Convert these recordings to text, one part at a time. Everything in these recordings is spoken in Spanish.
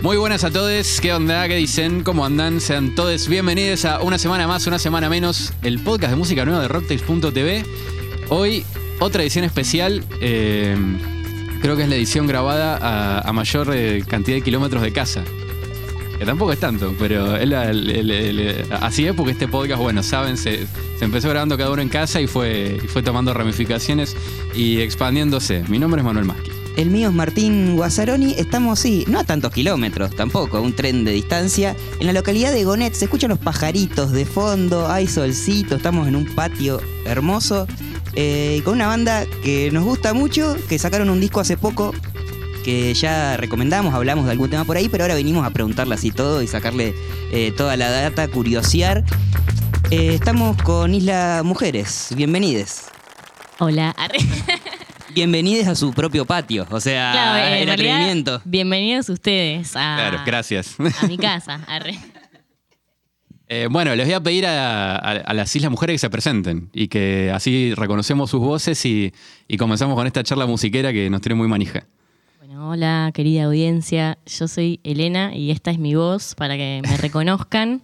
Muy buenas a todos, ¿qué onda? ¿Qué dicen? ¿Cómo andan? Sean todos bienvenidos a una semana más, una semana menos, el podcast de música nueva de Rocktails.tv. Hoy, otra edición especial, eh, creo que es la edición grabada a, mayor eh, cantidad de kilómetros de casa. Que tampoco es tanto, pero así es porque este podcast, bueno, saben, se, se empezó grabando cada uno en casa y fue, fue tomando ramificaciones y expandiéndose. Mi nombre es Manuel Maschi. El mío es Martín Guazzaroni. Estamos, sí, no a tantos kilómetros tampoco, un tren de distancia. En la localidad de Gonet se escuchan los pajaritos de fondo, hay solcito, estamos en un patio hermoso. eh, con una banda que nos gusta mucho, que sacaron un disco hace poco, que ya recomendamos, hablamos de algún tema por ahí, pero ahora venimos a preguntarle así todo y sacarle eh, toda la data, curiosear. Eh, estamos con Isla Mujeres, bienvenides. Hola. Bienvenidos a su propio patio, o sea, Claro, en el realidad, atrevimiento. Bienvenidos ustedes a, Claro, gracias. a mi casa. Arre. Eh, bueno, les voy a pedir a, a- a las Islas Mujeres que se presenten y que así reconocemos sus voces y, y comenzamos con esta charla musiquera que nos tiene muy manija. Bueno, hola, querida audiencia. Yo soy Elena y esta es mi voz para que me reconozcan.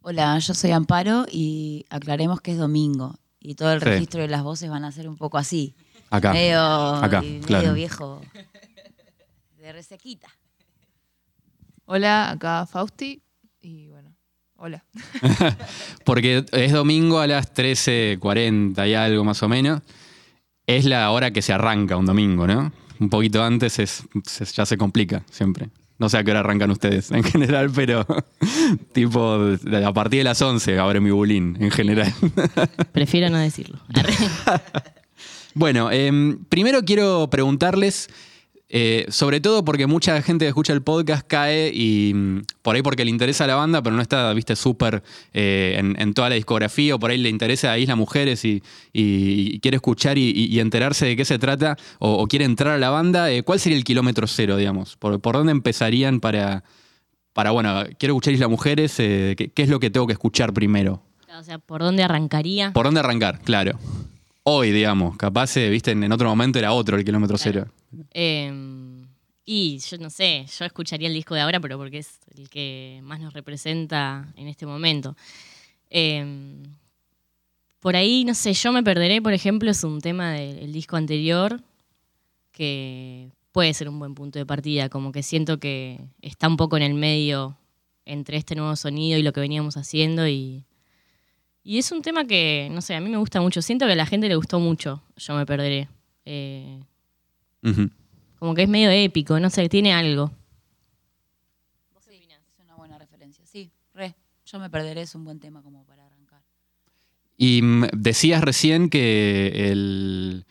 Hola, yo soy Amparo y aclaremos que es domingo y todo el Sí. registro de las voces van a ser un poco así. Acá. Medio, Acá, medio claro. viejo. De resequita. Hola, acá Fausti. Y bueno, hola. Porque es domingo a las 13.40 y algo más o menos. Es la hora que se arranca un domingo, ¿no? Un poquito antes es, se- ya se complica siempre. No sé a qué hora arrancan ustedes en general, pero tipo de- a partir de las 11 abre mi bulín en general. Prefiero no decirlo. Bueno, em, primero quiero preguntarles, eh, sobre todo porque mucha gente que escucha el podcast cae y mm, por ahí porque le interesa la banda, pero no está, viste, súper eh, en, en toda la discografía, o por ahí le interesa a Isla Mujeres y, y- y quiere escuchar y, y- y enterarse de qué se trata, o, o quiere entrar a la banda, eh, ¿cuál sería el kilómetro cero, digamos? ¿Por, por dónde empezarían para, para, bueno, quiero escuchar Isla Mujeres, eh, ¿qué, qué es lo que tengo que escuchar primero? O sea, ¿por dónde arrancaría? ¿Por dónde arrancar? Claro. Hoy, digamos, capaz, eh, viste, en, en otro momento era otro el kilómetro Claro. cero. Eh, y yo no sé, yo escucharía el disco de ahora, pero porque es el que más nos representa en este momento. Eh, por ahí, no sé, yo me perderé, por ejemplo, es un tema del disco anterior que puede ser un buen punto de partida, como que siento que está un poco en el medio entre este nuevo sonido y lo que veníamos haciendo y, y es un tema que, no sé, a mí me gusta mucho, siento que a la gente le gustó mucho, yo me perderé. Eh, como que es medio épico, no sé, tiene algo. Es una buena referencia. Sí, re. Yo me perderé, es un buen tema como para arrancar. Y mm, decías recién que el.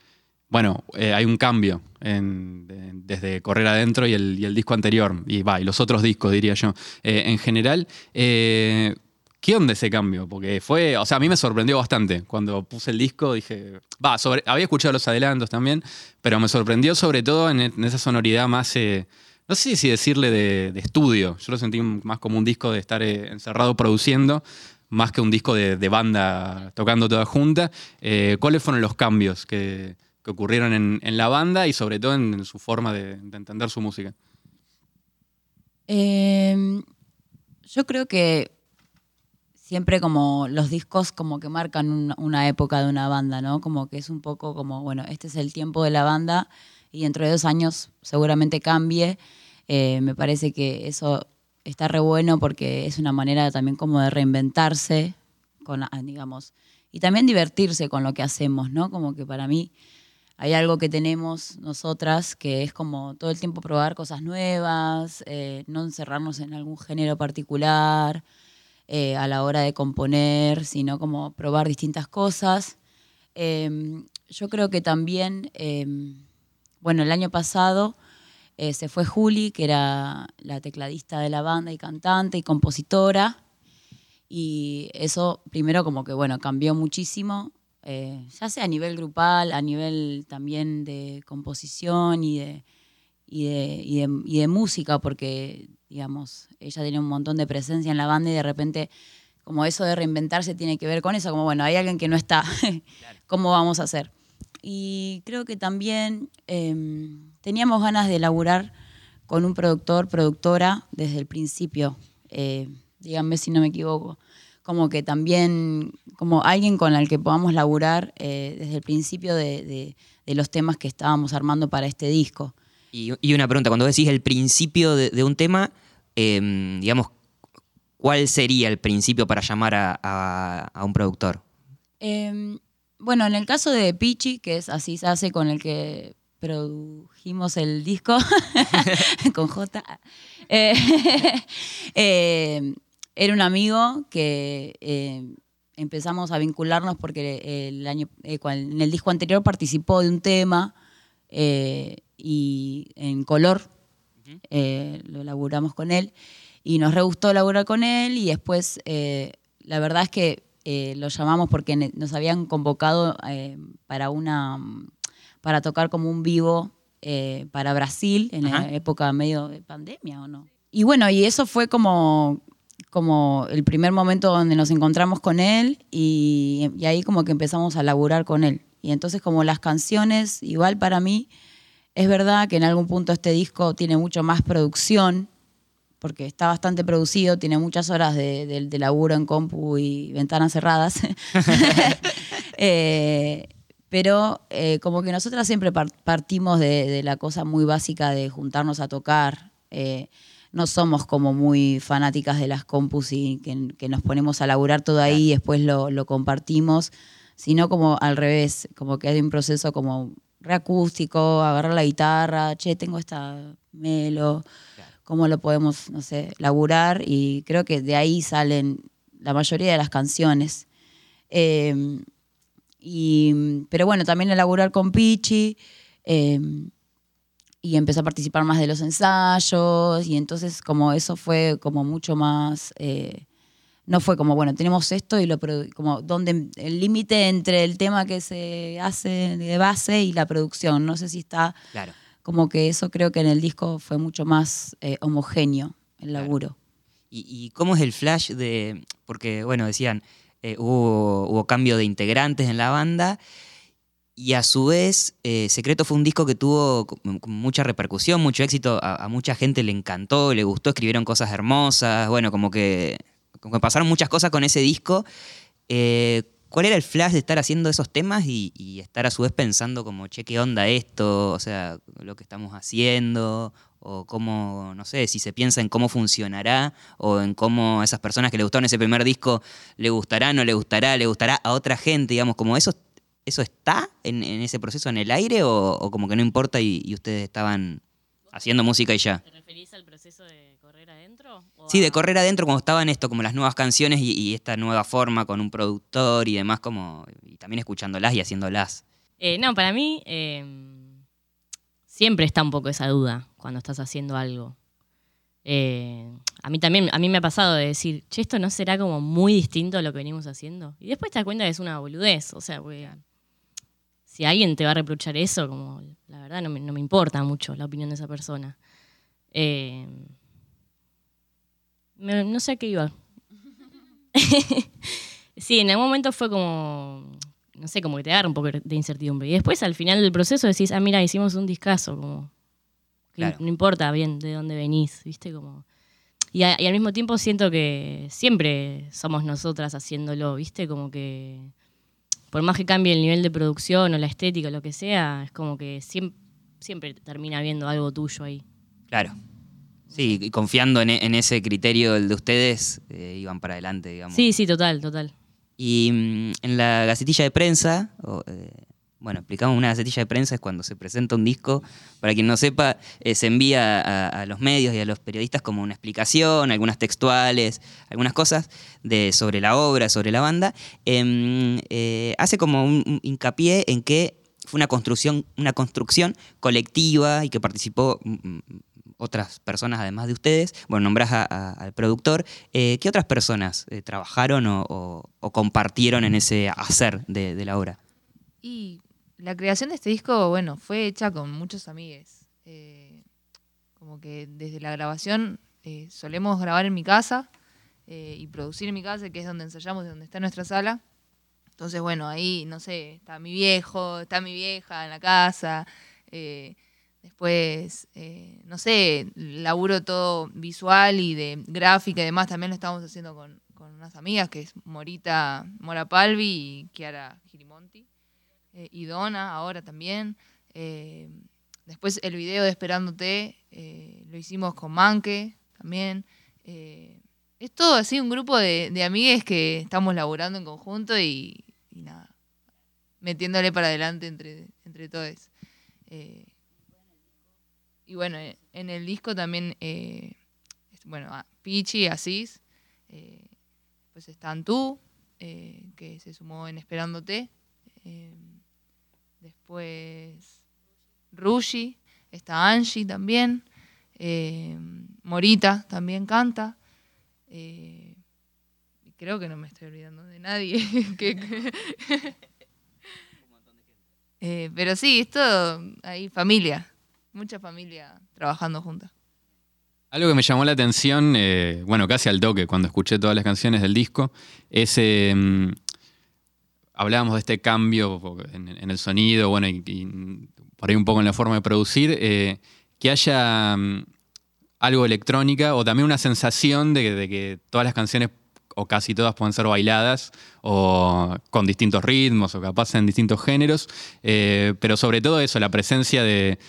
Bueno, eh, hay un cambio en- de- desde Correr Adentro y el, y el disco anterior, y va, y los otros discos, diría yo. Eh, en general, eh, ¿qué onda ese cambio? Porque fue, o sea, a mí me sorprendió bastante. Cuando puse el disco dije, va, había escuchado los adelantos también, pero me sorprendió sobre todo en, esa sonoridad más, eh, no sé si decirle de, estudio. Yo lo sentí más como un disco de estar eh, encerrado produciendo, más que un disco de, banda tocando toda junta. Eh, ¿Cuáles fueron los cambios que, ocurrieron en, la banda y sobre todo en, su forma de, de entender su música? Eh, yo creo que siempre como los discos como que marcan un- una época de una banda, ¿no? Como que es un poco como, bueno, este es el tiempo de la banda y dentro de dos años seguramente cambie. Eh, me parece que eso está re bueno porque es una manera también como de reinventarse, con, ah, digamos, y también divertirse con lo que hacemos, ¿no? Como que para mí hay algo que tenemos nosotras que es como todo el tiempo probar cosas nuevas, eh, no encerrarnos en algún género particular eh, a la hora de componer, sino como probar distintas cosas. Eh, yo creo que también, eh, bueno, el año pasado eh, se fue Juli, que era la tecladista de la banda y cantante y compositora. Y eso primero como que, bueno, cambió muchísimo, eh, ya sea a nivel grupal, a nivel también de composición y de, y de, y de, y de música, porque, digamos, ella tenía un montón de presencia en la banda y de repente, como eso de reinventarse tiene que ver con eso, como, bueno, hay alguien que no está, ¿cómo vamos a hacer? Y creo que también eh, teníamos ganas de laburar con un productor, productora, desde el principio. Eh, díganme si no me equivoco. Como que también, como alguien con el que podamos laburar eh, desde el principio de, de- de los temas que estábamos armando para este disco. Y, una pregunta, cuando decís el principio de, un tema, eh, digamos, ¿cuál sería el principio para llamar a, a- un productor? Eh, bueno, en el caso de Pichi, que es así se hace con el que produjimos el disco, con J, eh, eh, era un amigo que empezamos a vincularnos porque el año, eh, en el disco anterior participó de un tema eh, y en color eh, lo laburamos con él. Y nos re gustó laburar con él y después eh, la verdad es que eh, lo llamamos porque nos habían convocado eh, para una para tocar como un vivo eh, para Brasil en Ajá. la época medio de pandemia o no y bueno y eso fue como como el primer momento donde nos encontramos con él y, y ahí como que empezamos a laburar con él. Y entonces como las canciones igual para mí es verdad que en algún punto este disco tiene mucho más producción, porque está bastante producido, tiene muchas horas de, de- de laburo en compu y ventanas cerradas. Eh, pero eh, como que nosotras siempre par- partimos de, de la cosa muy básica de juntarnos a tocar. Eh, no somos como muy fanáticas de las compus y que, que nos ponemos a laburar todo ahí y después lo, lo compartimos, sino como al revés, como que hay un proceso como reacústico, agarrar la guitarra, che, tengo esta melo, cómo lo podemos, no sé, laburar y creo que de ahí salen la mayoría de las canciones. Eh, y, pero bueno, también elaborar con Pichi eh, y empecé a participar más de los ensayos y entonces como eso fue como mucho más... eh, no fue como, bueno, tenemos esto y lo como donde el límite entre el tema que se hace de base y la producción. No sé si está Claro. como que eso creo que en el disco fue mucho más eh, homogéneo el Claro. laburo. ¿Y, y cómo es el flash de...? Porque, bueno, decían, eh, hubo, hubo cambio de integrantes en la banda y a su vez eh, Secreto fue un disco que tuvo mucha repercusión, mucho éxito, a, a mucha gente le encantó, le gustó, escribieron cosas hermosas, bueno, como que, como que pasaron muchas cosas con ese disco. Eh, ¿Cuál era el flash de estar haciendo esos temas y, estar a su vez pensando como, che, qué onda esto? O sea, lo que estamos haciendo, o cómo, no sé, si se piensa en cómo funcionará, o en cómo a esas personas que le gustaron ese primer disco le gustará, no le gustará, le gustará a otra gente, digamos, como eso, eso está en, en ese proceso en el aire, o, o como que no importa y, y ustedes estaban haciendo música y ya. ¿Te referís al proceso de correr adentro? o Sí, de correr adentro cuando estaban esto, como las nuevas canciones y, y esta nueva forma con un productor y demás, como y también escuchándolas y haciéndolas. Eh, no, para mí eh, siempre está un poco esa duda cuando estás haciendo algo. Eh, a mí también, a mí me ha pasado de decir, che, esto no será como muy distinto a lo que venimos haciendo. Y después te das cuenta que es una boludez. O sea, porque si alguien te va a reprochar eso, como la verdad no me, no me importa mucho la opinión de esa persona. Eh, me- no sé a qué iba. sí, en algún momento fue como, no sé, como que te agarra un poco de incertidumbre. Y después al final del proceso decís, ah, mira, hicimos un discazo, como Claro. no importa bien de dónde venís, ¿viste? Como... Y, a- y al mismo tiempo siento que siempre somos nosotras haciéndolo, ¿viste? Como que por más que cambie el nivel de producción o la estética o lo que sea, es como que siempre, siempre termina viendo algo tuyo ahí. Claro. Sí, y confiando en, e- en ese criterio el de ustedes, eh, iban para adelante, digamos. Sí, sí, total, total. Y mm, en la gacetilla de prensa, o, eh, bueno, explicamos una gacetilla de prensa es cuando se presenta un disco, para quien no sepa, eh, se envía a, a los medios y a los periodistas como una explicación, algunas textuales, algunas cosas de, sobre la obra, sobre la banda. Em, eh, hace como un, un hincapié en que fue una construcción, una construcción colectiva y que participó mm, mm, otras personas además de ustedes. Bueno, nombrás a- al productor. Eh, ¿Qué otras personas eh, trabajaron o, compartieron en ese hacer de, la obra? Y la creación de este disco, bueno, fue hecha con muchos amigues. Eh, como que desde la grabación solemos grabar en mi casa y producir en mi casa, que es donde ensayamos, donde está nuestra sala. Entonces, bueno, ahí, no sé, está mi viejo, está mi vieja en la casa. Después, eh, no sé, laburo todo visual y de gráfica y demás. También lo estamos haciendo con, con unas amigas, que es Morita Mora Palvi y Chiara Girimonti. Eh, y Donna ahora también. Eh, después el video de Esperándote lo hicimos con Manque también. Es todo así, un grupo de, de amigues que estamos laburando en conjunto y, nada, metiéndole para adelante entre, entre todos. Y bueno, eh, en el disco también, eh, bueno, Pichi, Asís, eh, después están tú, eh, que se sumó en Esperándote, después Rushi, está Angie también, Morita también canta, creo que no me estoy olvidando de nadie. que- Eh, pero sí, es todo ahí familia, mucha familia trabajando juntas. Algo que me llamó la atención, eh, bueno, casi al toque, cuando escuché todas las canciones del disco, es. mm, hablábamos de este cambio en, el sonido, bueno, y, por ahí un poco en la forma de producir, eh, que haya mm, algo electrónica o también una sensación de, que- de que todas las canciones, o casi todas, pueden ser bailadas o con distintos ritmos o capaz en distintos géneros, eh, pero sobre todo eso, la presencia de,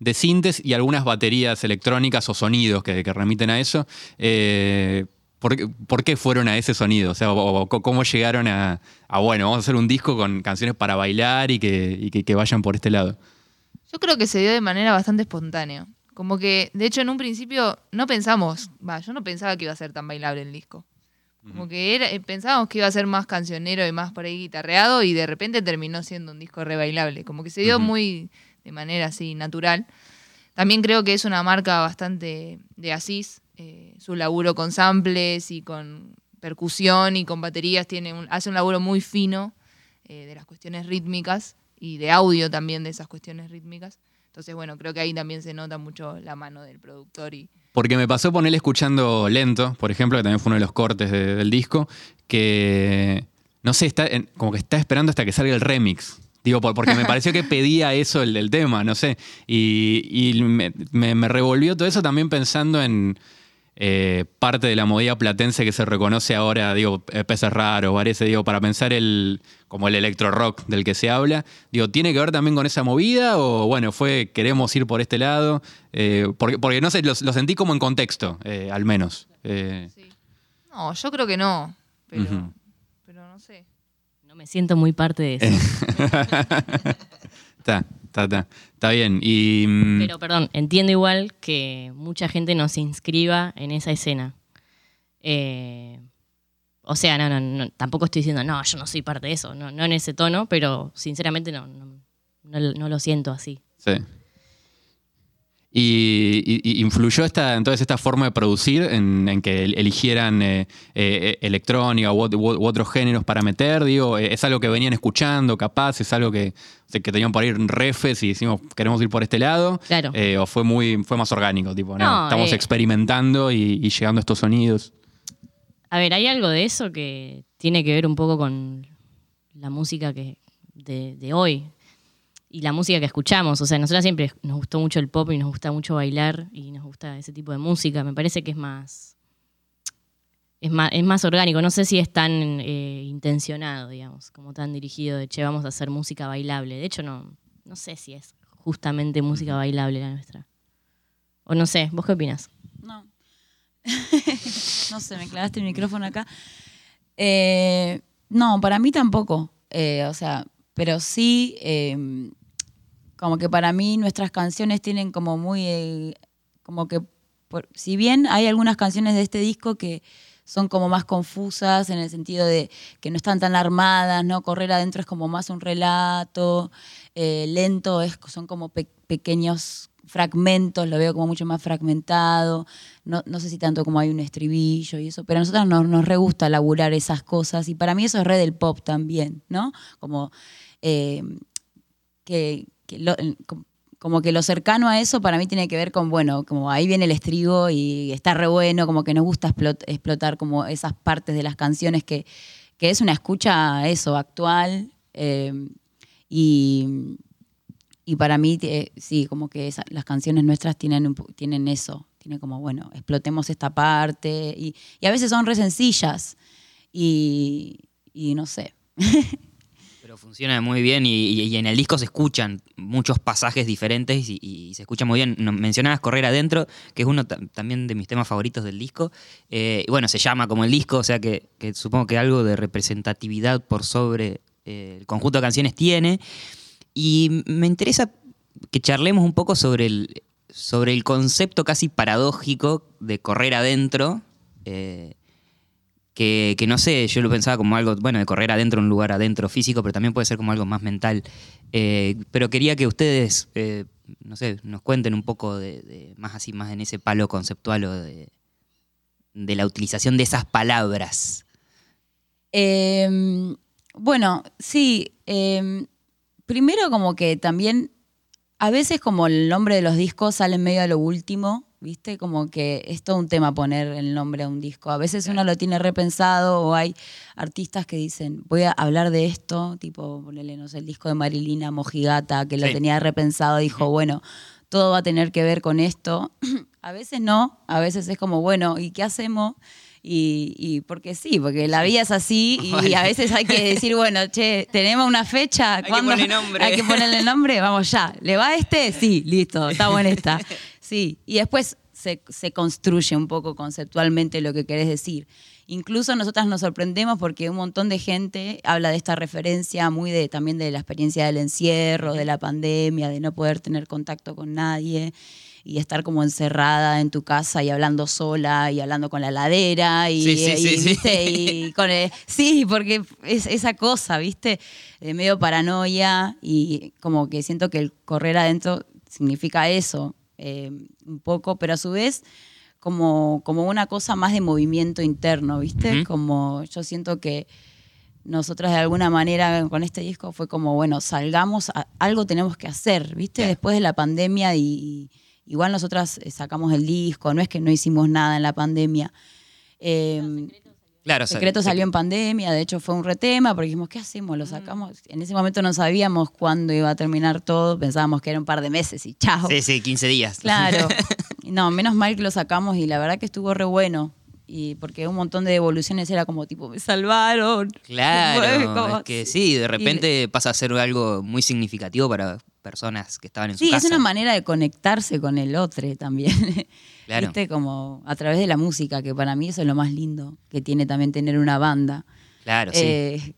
de sintes y algunas baterías electrónicas o sonidos que, que remiten a eso. Eh, ¿por, qué- por qué fueron a ese sonido? O sea, cómo llegaron a, bueno, vamos a hacer un disco con canciones para bailar y que, que- que vayan por este lado. Yo creo que se dio de manera bastante espontánea. Como que, de hecho, en un principio no pensamos, va, yo no pensaba que iba a ser tan bailable el disco. Como que era, eh, pensábamos que iba a ser más cancionero y más por ahí guitarreado y de repente terminó siendo un disco re bailable. Como que se dio muy de manera así natural. También creo que es una marca bastante de Asís. eh, su laburo con samples y con percusión y con baterías tiene un- hace un laburo muy fino eh, de las cuestiones rítmicas y de audio también de esas cuestiones rítmicas. Entonces, bueno, creo que ahí también se nota mucho la mano del productor y, Porque me pasó ponerle escuchando lento, por ejemplo, que también fue uno de los cortes de- del disco, que no sé, está en- como que está esperando hasta que salga el remix. Digo, por- porque me pareció que pedía eso el, el tema, no sé. Y, me revolvió todo eso también pensando en eh, parte de la movida platense que se reconoce ahora, digo, eh, peces raros, parece, digo, para pensar el como el electro rock del que se habla. Digo, ¿tiene que ver también con esa movida? O bueno, fue, queremos ir por este lado. Eh, porque, porque no sé, lo, lo sentí como en contexto, eh, al menos. Eh, No, yo creo que no, pero, pero no sé. No me siento muy parte de eso. Está, está, está. Está bien. Y. mm, Pero perdón, entiendo igual que mucha gente no se inscriba en esa escena. Eh, o sea, no, no, no, tampoco estoy diciendo, no, yo no soy parte de eso, no, no en ese tono, pero sinceramente no, no, lo siento así. Sí. Y, influyó esta, entonces esta forma de producir en, en que el- eligieran eh, eh, electrónica u, ot- u otros géneros para meter, digo, eh, es algo que venían escuchando, capaz, es algo que, que tenían por ahí refes y decimos queremos ir por este lado, Claro. Eh, o fue muy, fue más orgánico, tipo, no, estamos experimentando y, y llegando a estos sonidos. A ver, hay algo de eso que tiene que ver un poco con la música que de, de hoy y la música que escuchamos. O sea, nosotros siempre nos gustó mucho el pop y nos gusta mucho bailar y nos gusta ese tipo de música. Me parece que es más es más, es más orgánico. No sé si es tan eh, intencionado, digamos, como tan dirigido de che, vamos a hacer música bailable. De hecho, no, no sé si es justamente música bailable la nuestra. O no sé, ¿vos qué opinas? No. sé, me clavaste el micrófono acá. Eh, no, para mí tampoco. Eh, o sea, pero sí, eh, como que para mí nuestras canciones tienen como muy, como que, por- si bien hay algunas canciones de este disco que son como más confusas en el sentido de que no están tan armadas, ¿no? Correr adentro es como más un relato, lento es, son como pe- pequeños fragmentos, lo veo como mucho más fragmentado, no, no sé si tanto como hay un estribillo y eso, pero a nosotros nos, nos re gusta laburar esas cosas y para mí eso es re del pop también, ¿no? Como eh, que, que lo- com- como que lo cercano a eso para mí tiene que ver con, bueno, como ahí viene el estribo y está re bueno, como que nos gusta explot- explotar como esas partes de las canciones que, que es una escucha, eso, actual. eh, y, Y para mí, eh, sí, como que esa- las canciones nuestras tienen, tienen eso. Tienen como, bueno, explotemos esta parte. Y, a veces son re sencillas. Y, no sé. Pero funciona muy bien y, en el disco se escuchan muchos pasajes diferentes y, se escucha muy bien. Mencionabas Correr Adentro, que es uno ta- también de mis temas favoritos del disco. Eh, y bueno, se llama como el disco, o sea que, que supongo que algo de representatividad por sobre eh, el conjunto de canciones tiene. Y me interesa que charlemos un poco sobre el, sobre el concepto casi paradójico de correr adentro. eh, que, que no sé, yo lo pensaba como algo, bueno, de correr adentro, un lugar adentro físico, pero también puede ser como algo más mental. Eh, pero quería que ustedes, eh, no sé, nos cuenten un poco de, de- más así, más en ese palo conceptual o de, de la utilización de esas palabras. Bueno, sí. Primero como que también a veces como el nombre de los discos sale en medio de lo último, ¿viste? Como que es todo un tema poner el nombre a un disco. A veces uno lo tiene repensado o hay artistas que dicen, voy a hablar de esto, tipo, ponele, no sé, el disco de Marilina Mojigata, que lo Sí. tenía repensado, dijo, bueno, todo va a tener que ver con esto. a veces no, a veces es como, bueno, ¿y qué hacemos? Y, y porque sí, porque la vida es así y Vale. a veces hay que decir, bueno, che, tenemos una fecha, Hay que nombre. Hay que ponerle nombre, vamos ya. ¿Le va este? Sí, listo, está buena esta. Sí, y después se, se construye un poco conceptualmente lo que querés decir. Incluso nosotras nos sorprendemos porque un montón de gente habla de esta referencia muy de también de la experiencia del encierro, de la pandemia, de no poder tener contacto con nadie y estar como encerrada en tu casa y hablando sola y hablando con la ladera y, Sí, sí, y, sí, sí. ¿viste? y con el- sí, porque es esa cosa, ¿viste? De medio paranoia y como que siento que el correr adentro significa eso, eh, un poco, pero a su vez como, como una cosa más de movimiento interno, ¿viste? Como yo siento que nosotras de alguna manera con este disco fue como, bueno, salgamos, a- algo tenemos que hacer, ¿viste? Claro. Después de la pandemia y, y igual nosotras eh, sacamos el disco, no es que no hicimos nada en la pandemia. Eh, Claro, Secreto se- salió en pandemia, de hecho fue un retema, porque dijimos, ¿qué hacemos? Lo sacamos. En ese momento no sabíamos cuándo iba a terminar todo, pensábamos que era un par de meses y chao. Sí, sí, 15 días. Claro. No, menos mal que lo sacamos y la verdad que estuvo re bueno. Y porque un montón de devoluciones era como tipo, me salvaron. Claro, Como- es que sí, de repente pasa a ser algo muy significativo para personas que estaban en su Sí, casa. es una manera de conectarse con el otro también. Claro. Viste, como a través de la música, que para mí eso es lo más lindo que tiene también tener una banda. Claro, sí. Eh,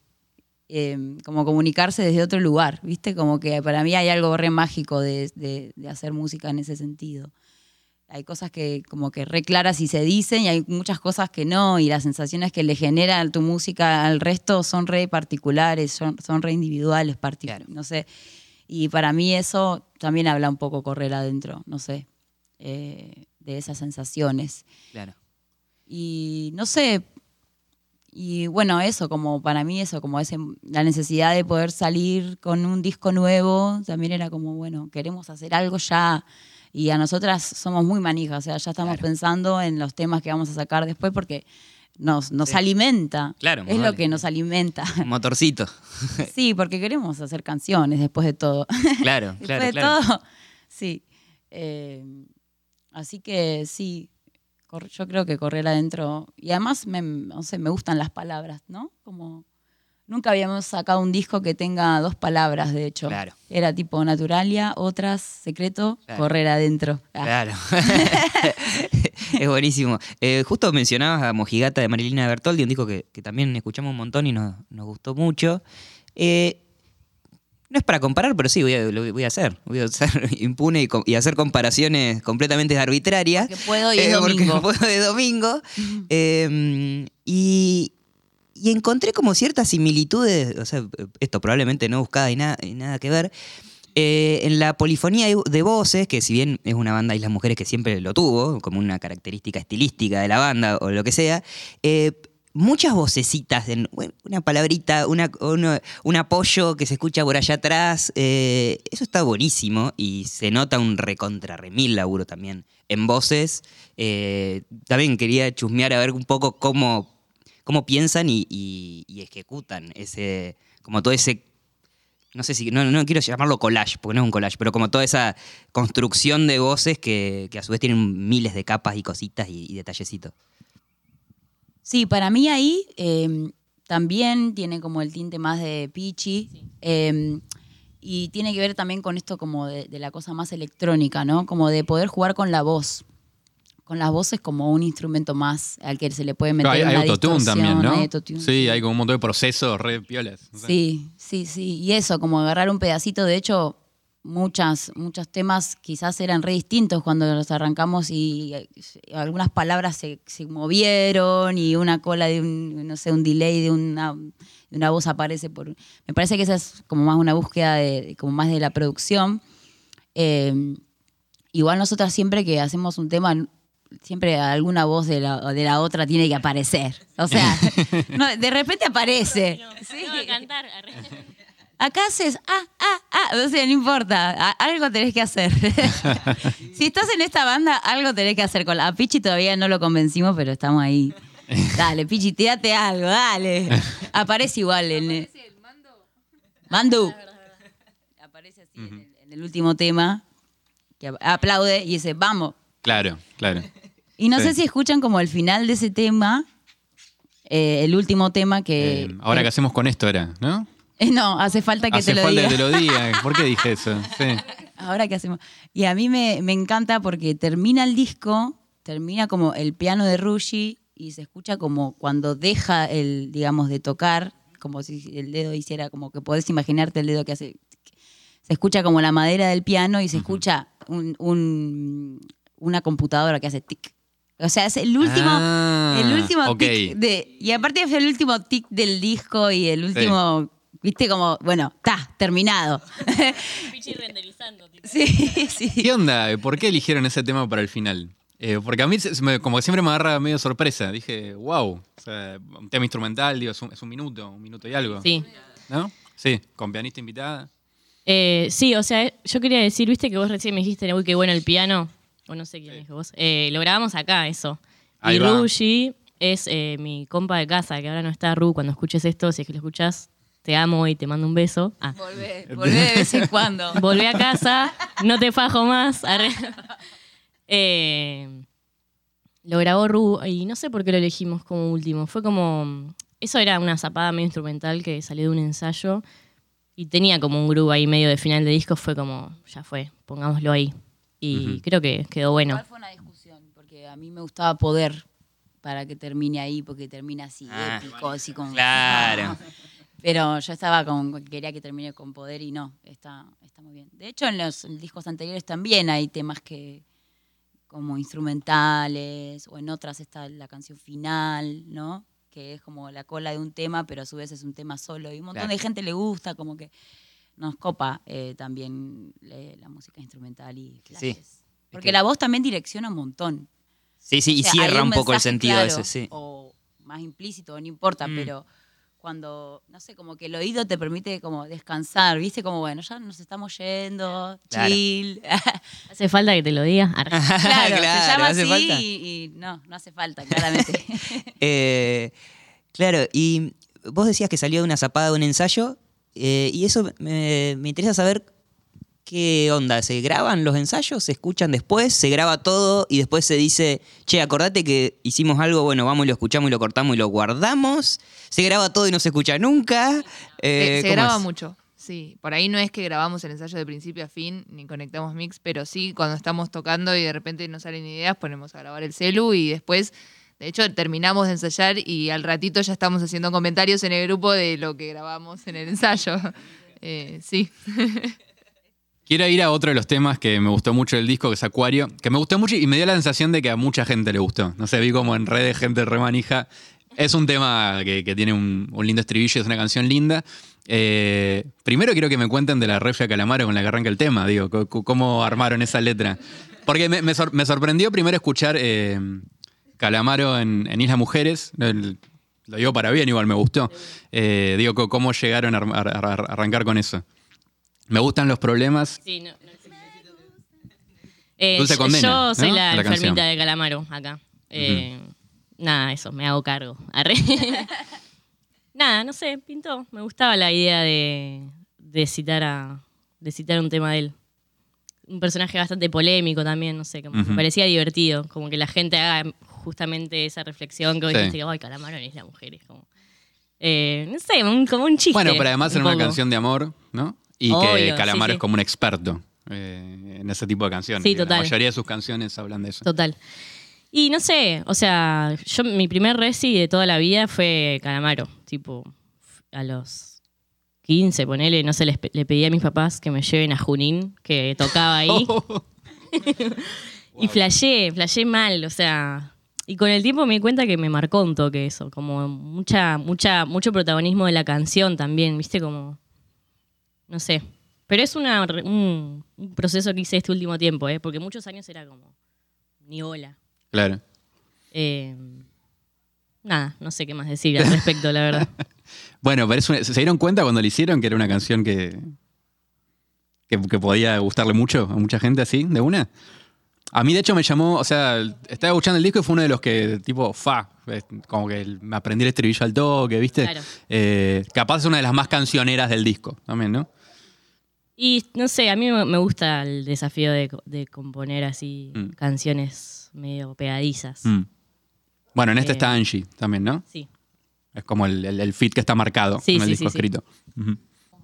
eh, como comunicarse desde otro lugar, ¿viste? Como que para mí hay algo re mágico de, de- de hacer música en ese sentido. Hay cosas que como que re claras y se dicen y hay muchas cosas que no y las sensaciones que le genera tu música al resto son re particulares, son, son re individuales, partic- Claro. no sé. Y para mí eso también habla un poco correr adentro, no sé, eh, de esas sensaciones. claro. Y no sé, y bueno, eso, como para mí eso, como ese, la necesidad de poder salir con un disco nuevo, también era como, bueno, queremos hacer algo ya. Y a nosotras somos muy manijas, o sea, ya estamos Claro. pensando en los temas que vamos a sacar después porque nos, nos Sí. alimenta. Claro, Es lo que nos alimenta. Un motorcito. sí, porque queremos hacer canciones después de todo. Claro, Después claro, de claro. todo, sí. Eh, así que sí, yo creo que correr adentro. Y además, me, no sé, me gustan las palabras, ¿no? Como nunca habíamos sacado un disco que tenga dos palabras, de hecho. Claro. Era tipo Naturalia, otras, secreto, Claro. correr adentro. Ah, Claro. es buenísimo. Eh, justo mencionabas a Mojigata de Marilina Bertoldi, un disco que, que también escuchamos un montón y nos, nos gustó mucho. Eh, no es para comparar, pero sí, voy a, lo voy a hacer. Voy a ser impune y, hacer comparaciones completamente arbitrarias. Porque puedo y es Eh, porque domingo. puedo de domingo. Eh, y, y encontré como ciertas similitudes, o sea, esto probablemente no buscada y nada, que ver, eh, en la polifonía de- voces, que si bien es una banda y las mujeres que siempre lo tuvo, como una característica estilística de la banda o lo que sea, eh, muchas vocecitas, en, una palabrita, un apoyo que se escucha por allá atrás, eh, eso está buenísimo y se nota un recontra remil laburo también en voces. También quería chusmear a ver un poco cómo, cómo piensan y, y- y ejecutan ese, como todo ese no sé si, no, no quiero llamarlo collage, porque no es un collage, pero como toda esa construcción de voces que, que a su vez tienen miles de capas y cositas y, y detallecitos. Sí, para mí ahí eh, también tiene como el tinte más de Pichi. eh, y tiene que ver también con esto como de, de la cosa más electrónica, ¿no? Como de poder jugar con la voz. Con las voces como un instrumento más al que se le puede meter Hay, hay autotune también, ¿no? hay autotune, sí, hay como un montón de procesos re piolas. no sé. Sí, sí, sí. Y eso, como agarrar un pedacito, de hecho, muchas, muchos temas quizás eran re distintos cuando los arrancamos y eh, algunas palabras se, se movieron y una cola de un, no sé, un delay de una, de una voz aparece por. Me parece que esa es como más una búsqueda de, como más de la producción. Eh, igual nosotras siempre que hacemos un tema, siempre alguna voz de la, de la otra tiene que aparecer. O sea, no, de repente aparece. Sí. No, a cantar. Acá haces, ah, ah, ah, o sea, no importa, algo tenés que hacer. si estás en esta banda, algo tenés que hacer. Con la a Pichi todavía no lo convencimos, pero estamos ahí. Dale, Pichi, tírate algo, dale. Aparece igual en Mandu. Aparece así en, el, en el último tema, que ap- aplaude y dice, vamos. Claro, claro. Y no Sí. sé si escuchan como el final de ese tema, eh, el último tema que... Eh, ahora, ¿qué hacemos con esto era? ¿no? Eh, No, hace falta que Hace te lo falta diga. que te lo diga. ¿Por qué dije eso? Sí. Ahora qué hacemos. Y a mí me, me encanta porque termina el disco, termina como el piano de Rushi y se escucha como cuando deja el, digamos, de tocar, como si el dedo hiciera, como que podés imaginarte el dedo que hace. Se escucha como la madera del piano y se escucha un- un- una computadora que hace tic. O sea, es el último, Ah, el último tic de. Y aparte es el último tic del disco y el último. Viste como, bueno, está, terminado. Sí, sí. ¿Qué onda? ¿Por qué eligieron ese tema para el final? Eh, porque a mí como que siempre me agarra medio sorpresa. Dije, wow, o sea, un tema instrumental, digo, es un, es un minuto, un minuto y algo. Sí. ¿No? Sí, con pianista invitada. Eh, sí, o sea, yo quería decir, viste que vos recién me dijiste, uy, qué bueno el piano. O no sé quién dijo vos. Eh, lo grabamos acá, eso. Ahí y va. Es eh, mi compa de casa, que ahora no está Ru. Cuando escuches esto, si es que lo escuchás, te amo y te mando un beso. Ah. Volvé, volvé de vez en cuando. Volvé a casa, no te fajo más. Eh, lo grabó Ru y no sé por qué lo elegimos como último. Fue como. Eso era una zapada medio instrumental que salió de un ensayo y tenía como un groove ahí medio de final de disco. Fue como, ya fue, pongámoslo ahí. Y creo que quedó bueno. Igual fue una discusión, porque a mí me gustaba poder para que termine ahí, porque termina así, Ah, épico, así con... claro. Pero yo estaba con, quería que termine con poder y no, está, está muy bien. De hecho, en los discos anteriores también hay temas que como instrumentales, o en otras está la canción final, ¿no? Que es como la cola de un tema, pero a su vez es un tema solo. Y un montón Claro. de gente le gusta, como que nos copa eh, también eh, la música instrumental y flashes. Porque que- la voz también direcciona un montón. Sí, sí, y O sea, hay cierra un poco el sentido claro, ese, sí. O más implícito, no importa, Mm. pero cuando, no sé, como que el oído te permite como descansar, ¿viste? Como, bueno, ya nos estamos yendo, Claro. chill. ¿Hace falta que te lo diga? Arre. claro, se Claro, llama hace así falta. Y, y no, no hace falta, claramente. Eh, claro, y vos decías que salió de una zapada de un ensayo, eh, y eso me, me interesa saber qué onda. ¿Se graban los ensayos? ¿Se escuchan después? ¿Se graba todo y después se dice, che, acordate que hicimos algo, bueno, vamos y lo escuchamos y lo cortamos y lo guardamos? ¿Se graba todo y no se escucha nunca? Eh, se se ¿cómo graba es? mucho. Sí, por ahí no es que grabamos el ensayo de principio a fin ni conectamos mix, pero sí cuando estamos tocando y de repente no salen ideas, ponemos a grabar el celu y después, de hecho, terminamos de ensayar y al ratito ya estamos haciendo comentarios en el grupo de lo que grabamos en el ensayo. Eh, sí. Quiero ir a otro de los temas que me gustó mucho del disco, que es Acuario, que me gustó mucho y me dio la sensación de que a mucha gente le gustó. No sé, vi como en redes gente remanija. Es un tema que, tiene un, lindo estribillo, es una canción linda. Eh, primero quiero que me cuenten de la refia Calamaro con la que arranca el tema, digo, cómo armaron esa letra. Porque me sorprendió primero escuchar eh, Calamaro en, en Isla Mujeres. El- lo digo para bien, igual me gustó. Eh, digo, cómo llegaron a, ar- a- a arrancar con eso. Me gustan los problemas. Sí, no, no. Eh, Dulce condena, Yo soy ¿no? la, la enfermita de Calamaro acá. Eh, Nada, eso, me hago cargo. Arre. nada, no sé, pintó. Me gustaba la idea de, de citar a de citar un tema de él. Un personaje bastante polémico también, no sé, como me parecía divertido, como que la gente haga justamente esa reflexión que vos Sí. dijiste, ay, Calamaro es la mujer, es como... eh, no sé, un- como un chiste. Bueno, pero además un era una canción de amor, ¿no? Y que Calamaro sí, es como un experto eh, en ese tipo de canciones. Sí, Y La total. mayoría de sus canciones hablan de eso. Total. Y no sé, o sea, yo mi primer reci de toda la vida fue Calamaro. Tipo, a los 15, ponele, no sé, les le pedí a mis papás que me lleven a Junín, que tocaba ahí. Y flashé, flashé mal, o sea. Y con el tiempo me di cuenta que me marcó un toque eso, como mucha, mucha, mucho protagonismo de la canción también, viste, como. No sé. Pero es una, un, un proceso que hice este último tiempo, ¿eh? porque muchos años era como. Ni hola. Claro. Eh, nada, no sé qué más decir al respecto, la verdad. Bueno, pero es una- ¿se dieron cuenta cuando le hicieron que era una canción que, que, que podía gustarle mucho a mucha gente así, de una? A mí, de hecho, me llamó, o sea, estaba escuchando el disco y fue uno de los que, tipo, fa, es como que me aprendí el estribillo al toque, ¿viste? Claro. Eh, capaz es una de las más cancioneras del disco también, ¿no? Y no sé, a mí me gusta el desafío de, co- de componer así Mm. canciones medio pegadizas. Mm. Bueno, en este Eh. está Angie también, ¿no? Sí. Es como el, el, el fit que está marcado Sí, en el sí, disco sí, sí. escrito. Ujú.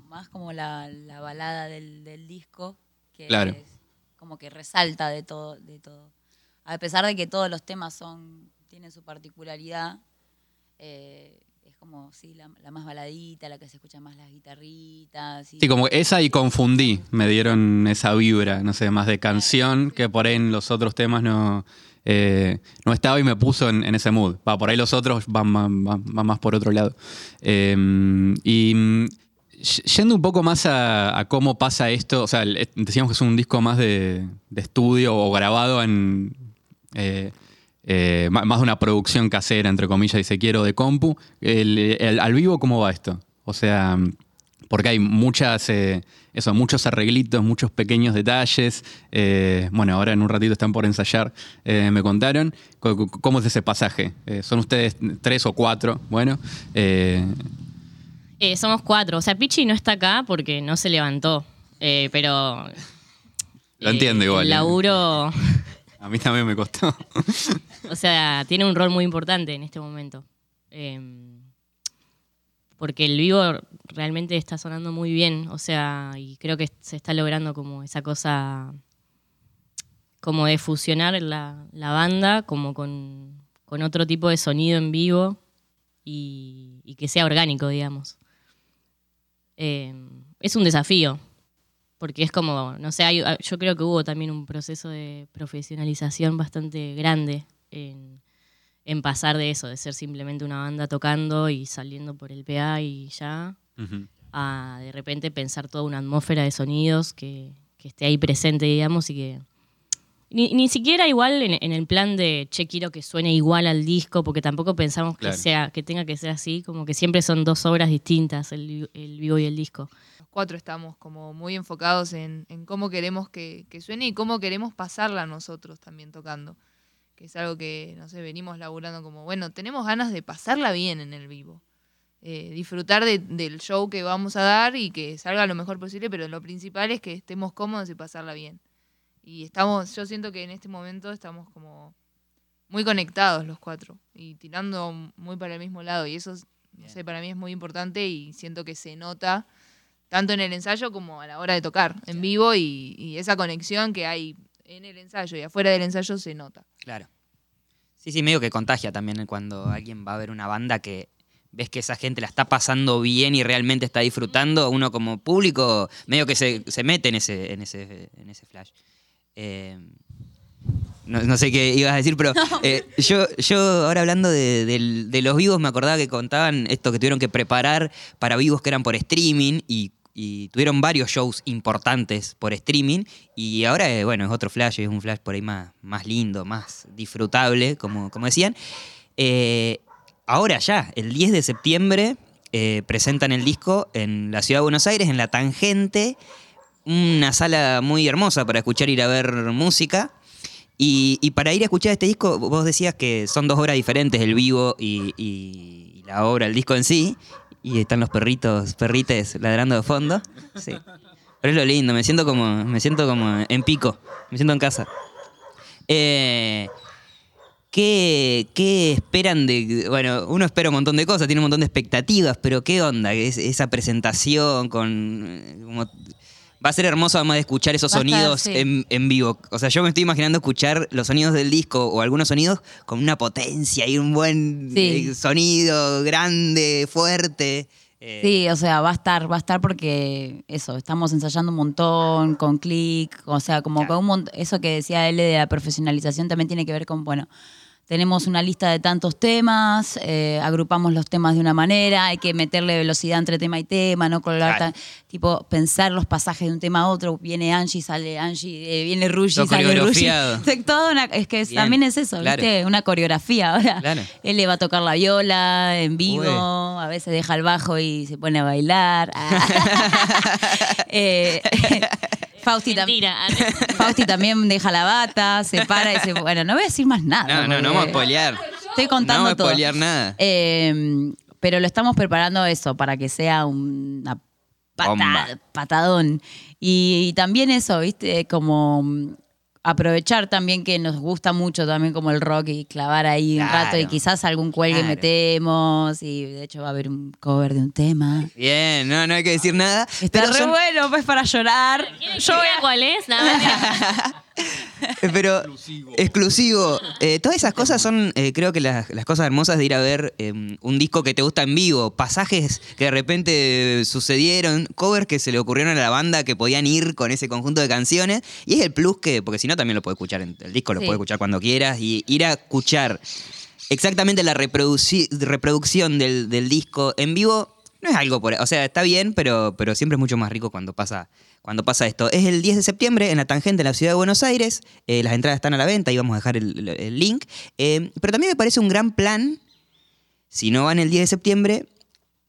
Más como la, la balada del, del disco, que Claro. es como que resalta de todo, de todo. A pesar de que todos los temas son, tienen su particularidad, eh, es como sí, la, la más baladita, la que se escucha más las guitarritas. y- Sí, como esa y confundí, me dieron esa vibra, no sé, más de canción, que por ahí en los otros temas no, eh, no estaba y me puso en, en ese mood. Va, por ahí los otros van, van- van- van más por otro lado. Eh, y mm, y- yendo un poco más a, cómo pasa esto, o sea, el- decíamos que es un disco más de, estudio o grabado en... eh, eh, más de una producción casera, entre comillas, y se quiero, de compu. El- al vivo, ¿cómo va esto? O sea, porque hay muchas, eh, muchos arreglitos, muchos pequeños detalles. Eh, bueno, ahora en un ratito están por ensayar, eh, me contaron. Co- co- ¿Cómo es ese pasaje? Eh, ¿Son ustedes tres o cuatro? Bueno, eh, Eh, somos cuatro. O sea, Pichi no está acá porque no se levantó. Eh, pero. Lo entiendo igual, El eh. laburo. a mí también me costó. O sea, tiene un rol muy importante en este momento. Eh, porque el vivo realmente está sonando muy bien. O sea, y creo que se está logrando como esa cosa. Como de fusionar la, la banda como con, con otro tipo de sonido en vivo y, y que sea orgánico, digamos. Eh, es un desafío, porque es como, no sé, hay- yo creo que hubo también un proceso de profesionalización bastante grande en, en pasar de eso, de ser simplemente una banda tocando y saliendo por el PA y ya, a de repente pensar toda una atmósfera de sonidos que, que esté ahí presente, digamos, y que... Ni, ni siquiera igual en, en el plan de, che, quiero que suene igual al disco, porque tampoco pensamos Claro. que, sea, que tenga que ser así, como que siempre son dos obras distintas, el, el vivo y el disco. Los cuatro estamos como muy enfocados en, en cómo queremos que, que suene y cómo queremos pasarla nosotros también tocando. Que es algo que, no sé, venimos laburando como, bueno, tenemos ganas de pasarla bien en el vivo. Eh, disfrutar de- del show que vamos a dar y que salga lo mejor posible, pero lo principal es que estemos cómodos y pasarla bien. Y estamos, yo siento que en este momento estamos como muy conectados los cuatro y tirando muy para el mismo lado. Y eso, no sé, para mí es muy importante y siento que se nota tanto en el ensayo como a la hora de tocar en vivo y, y esa conexión que hay en el ensayo y afuera del ensayo se nota. Claro. Sí, sí, medio que contagia también cuando alguien va a ver una banda que ves que esa gente la está pasando bien y realmente está disfrutando, uno como público medio que se, se mete en ese, en ese, en ese flash. Eh, no, no sé qué ibas a decir, pero eh, yo, yo ahora hablando de, los vivos me acordaba que contaban esto que tuvieron que preparar para vivos que eran por streaming y, y tuvieron varios shows importantes por streaming y ahora, eh, bueno, es otro flash, es un flash por ahí más, más lindo, más disfrutable, como, como decían. Eh, ahora ya, el 10 de septiembre, presentan el disco en la ciudad de Buenos Aires, en La Tangente, una sala muy hermosa para escuchar, ir a ver música. Y, y para ir a escuchar este disco, vos decías que son dos obras diferentes, el vivo y, y la obra, el disco en sí. y están los perritos, perrites ladrando de fondo. Sí. Pero es lo lindo, me siento como, me siento como en pico, me siento en casa. Eh, ¿qué, qué esperan de.? Bueno, uno espera un montón de cosas, tiene un montón de expectativas, pero ¿qué onda? Es- esa presentación con. Va a ser hermoso además de escuchar esos sonidos sí. en, en vivo. O sea, yo me estoy imaginando escuchar los sonidos del disco o algunos sonidos con una potencia y un buen Sí. eh, sonido grande, fuerte. Eh, Sí, o sea, va a estar, va a estar porque eso, estamos ensayando un montón con click, o sea, como Claro. con un montón, eso que decía él de la profesionalización también tiene que ver con, bueno, tenemos una lista de tantos temas, eh, agrupamos los temas de una manera, hay que meterle velocidad entre tema y tema, no colgar Claro. tan, tipo, pensar los pasajes de un tema a otro, viene Angie, sale Angie, eh, viene Rushi, Todo sale Rushi. Todo una- es que Bien, también es eso, claro. ¿viste? Una coreografía ahora. Claro. Él le va a tocar la viola en vivo, Uy. a veces deja el bajo y se pone a bailar. Eh, Fausti, tam- Mentira. Fausti también deja la bata, se para y dice, bueno, no voy a decir más nada. No, no, no vamos a spoilear. Estoy contando no vamos a todo. spoilear nada. Eh, pero lo estamos preparando eso, para que sea una pata- patadón. Y, y también eso, ¿viste? Como mm, aprovechar también que nos gusta mucho también como el rock y clavar ahí un rato y quizás algún cuelgue Claro. metemos y de hecho va a haber un cover de un tema. Bien, no, no hay que decir nada. Está pero re son- bueno, pues para llorar. ¿Quieren Yo voy a- cuál es? Eh, Pero exclusivo. Eh, todas esas cosas son, eh, creo que las, las cosas hermosas de ir a ver eh, un disco que te gusta en vivo, pasajes que de repente sucedieron, covers que se le ocurrieron a la banda que podían ir con ese conjunto de canciones. Y es el plus que, porque si no también lo puedes escuchar en el disco, lo Sí. puedes escuchar cuando quieras y ir a escuchar exactamente la reproducción del, del disco en vivo. No es algo por... O sea, está bien, pero, pero siempre es mucho más rico cuando pasa, cuando pasa esto. Es el 10 de septiembre en la Tangente, en la ciudad de Buenos Aires. Eh, las entradas están a la venta y vamos a dejar el, el- el link. Eh, pero también me parece un gran plan, si no van el 10 de septiembre,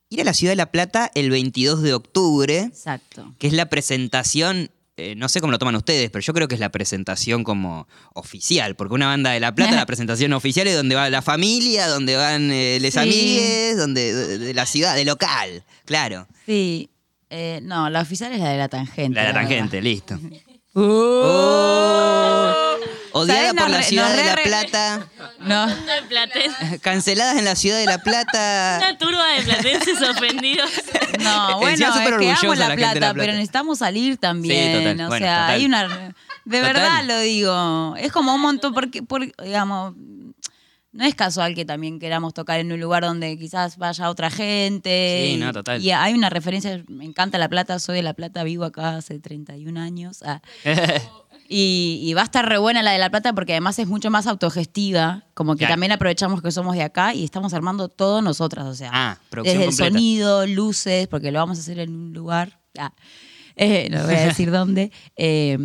ir a la ciudad de La Plata el 22 de octubre, Exacto. que es la presentación... eh, no sé cómo lo toman ustedes, pero yo creo que es la presentación como oficial, porque una banda de La Plata, la presentación oficial es donde va la familia, donde van eh, les Sí. amigues, donde, de, de la ciudad, de local, claro. Sí. Eh, no, la oficial es la de la tangente. La de la verdad. tangente, listo. Oh. Odiada ¿Sabes? por Nos la ciudad de La re- Plata, No. de platense. canceladas en la ciudad de La Plata. Una turba de platenses ofendidos. No, bueno, es que amo la la plata, La Plata. pero necesitamos salir también. Sí, total. O Bueno, sea, total. hay una. De Total. verdad lo digo. Es como un montón, porque, por- digamos, no es casual que también queramos tocar en un lugar donde quizás vaya otra gente. Sí, y- no, total. Y hay una referencia, me encanta La Plata, soy de La Plata, vivo acá hace 31 años. ah. Y, y va a estar re buena la de La Plata porque además es mucho más autogestiva, como que Claro. también aprovechamos que somos de acá y estamos armando todo nosotras, o sea, Ah, desde el sonido, luces, porque lo vamos a hacer en un lugar, ah, eh, no voy a decir dónde, eh,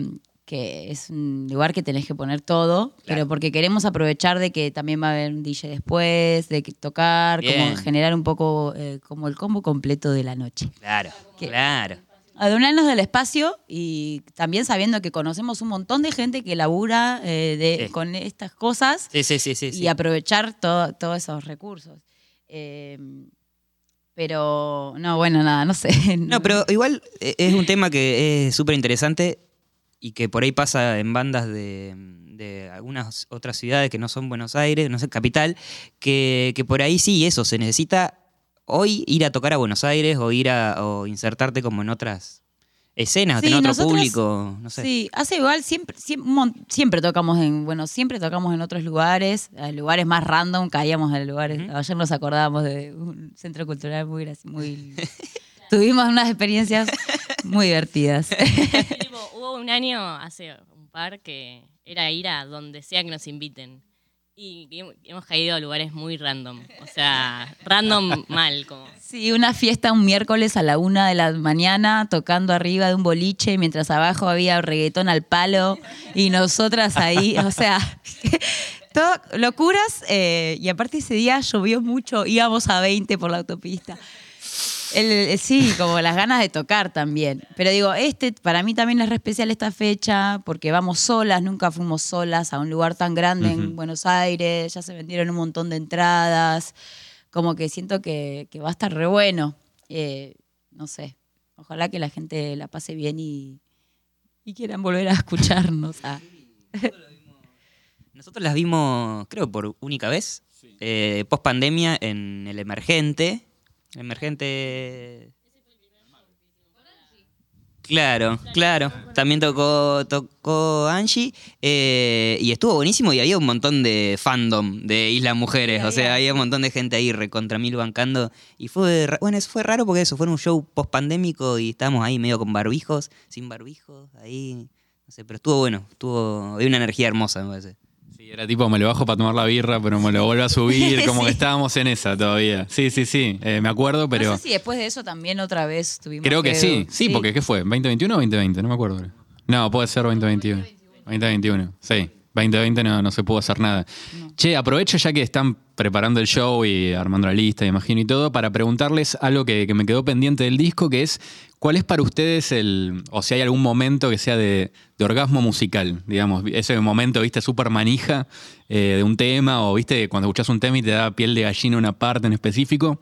que es un lugar que tenés que poner todo, pero porque queremos aprovechar de que también va a haber un DJ después, de que tocar, Bien. como generar un poco eh, como el combo completo de la noche. Claro, claro. Adonarnos del espacio y también sabiendo que conocemos un montón de gente que labura eh, de, Sí. con estas cosas Sí, sí, sí, sí. y aprovechar todo- todos esos recursos. Eh, pero, no, bueno, nada, no sé. No, pero igual es un tema que es súper interesante y que por ahí pasa en bandas de, de algunas otras ciudades que no son Buenos Aires, no sé, capital, que, que por ahí sí, eso, se necesita hoy ir a tocar a Buenos Aires o ir a o insertarte como en otras escenas, Sí, tener otro nosotros- público, no sé. Sí, hace igual, siempre, siempre, siempre tocamos en, bueno, siempre tocamos en otros lugares, en lugares más random, caíamos en lugares, ayer nos acordábamos de un centro cultural muy, muy tuvimos unas experiencias muy divertidas. Tipo, hubo un año, hace un par, que era ir a donde sea que nos inviten. Y hemos- hemos caído a lugares muy random. O sea, random mal, como. Sí, una fiesta un miércoles a la una de la mañana tocando arriba de un boliche mientras abajo había reggaetón al palo y nosotras ahí, o sea, todo, locuras eh, y aparte ese día llovió mucho, íbamos a 20 por la autopista. El- el- sí, como las ganas de tocar también. Pero digo, este para mí también es re especial esta fecha porque vamos solas, nunca fuimos solas a un lugar tan grande en. Buenos Aires, ya se vendieron un montón de entradas como que siento que, que va a estar re bueno. Eh, no sé, ojalá que la gente la pase bien y, y quieran volver a escucharnos. Ah. Nosotros las vimos, creo, por única vez, eh, post pandemia en el Emergente. Emergente. Claro, claro. También tocó, tocó Angie. eh, y estuvo buenísimo y había un montón de fandom de Islas Mujeres. O sea, había un montón de gente ahí recontra mil bancando. Y fue, bueno, eso fue raro porque eso fue un show post pandémico y estábamos ahí medio con barbijos, sin barbijos, ahí. No sé, pero estuvo bueno. Estuvo, había una energía hermosa, me parece. Sí, era tipo, me lo bajo para tomar la birra, pero me lo vuelvo a subir, como que estábamos en esa todavía. Sí, sí, sí, eh, me acuerdo, pero No sé si después de eso también otra vez tuvimos creo que sí. Sí, porque ¿qué fue? ¿2021 o 2020? No me acuerdo. No, puede ser 2021. 2021, sí. 2020 no, no se pudo hacer nada. Che, aprovecho ya que están preparando el show y armando la lista, imagino, y todo, para preguntarles algo que, que me quedó pendiente del disco, que es, ¿cuál es para ustedes el, o si hay algún momento que sea de, de orgasmo musical, digamos, ese momento, viste, súper manija eh, de un tema, o viste, cuando escuchas un tema y te da piel de gallina una parte en específico?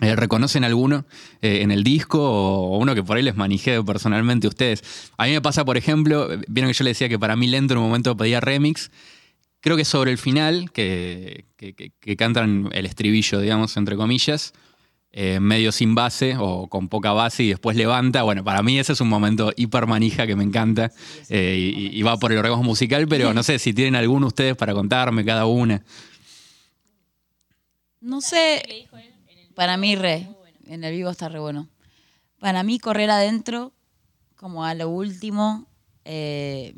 Eh, ¿Reconocen alguno eh, en el disco o, o uno que por ahí les manijeo personalmente ustedes? A mí me pasa, por ejemplo, vieron que yo le decía que para mí lento en un momento pedía remix. Creo que sobre el final, que, que- que- que cantan el estribillo, digamos, entre comillas, eh, medio sin base o con poca base y después levanta. Bueno, para mí ese es un momento hiper manija que me encanta eh, y, y va por el orgasmo musical, pero no sé si tienen alguno ustedes para contarme cada una. No sé, para mí re, en el vivo está re bueno. Para mí correr adentro, como a lo último, eh,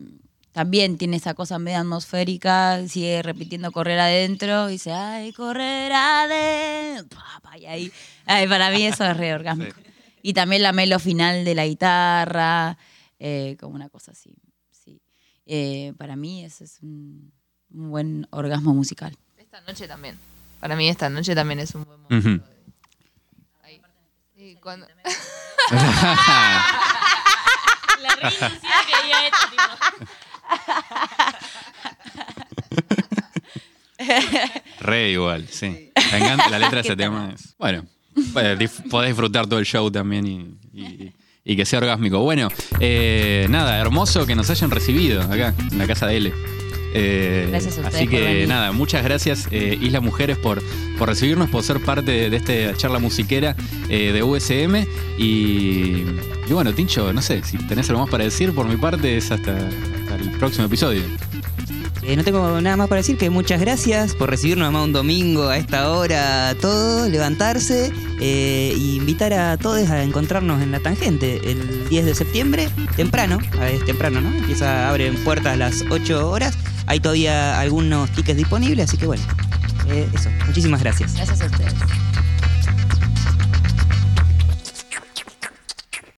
también tiene esa cosa media atmosférica, sigue repitiendo correr adentro, y dice, ay, correr adentro, y ahí, ay, para mí eso es re orgásmico. Y también la melo final de la guitarra, eh, como una cosa así, sí. Eh, para mí ese es un, un buen orgasmo musical. Esta noche también. Para mí esta noche también es un buen momento. Ahí. Y cuando- La re inducida que diga esto, tipo. Re igual, sí. Me encanta la letra de ese tema. Es, bueno, podés disfrutar todo el show también y, y- y que sea orgásmico. Bueno, eh, nada, hermoso que nos hayan recibido acá, en la casa de L. Eh, Gracias a ustedes Así que venir. nada, muchas gracias eh, Isla Mujeres por, por recibirnos, por ser parte de, esta charla musiquera eh, de USM. Y, y bueno, Tincho, no sé, si tenés algo más para decir, por mi parte es hasta, hasta el próximo episodio. Eh, no tengo nada más para decir que muchas gracias por recibirnos además un domingo a esta hora, todo, levantarse eh, y invitar a todos a encontrarnos en la tangente el 10 de septiembre, temprano, es temprano, ¿no? Empieza, abren puertas a las 8 horas, hay todavía algunos tickets disponibles, así que bueno, eh, eso, muchísimas gracias. Gracias a ustedes.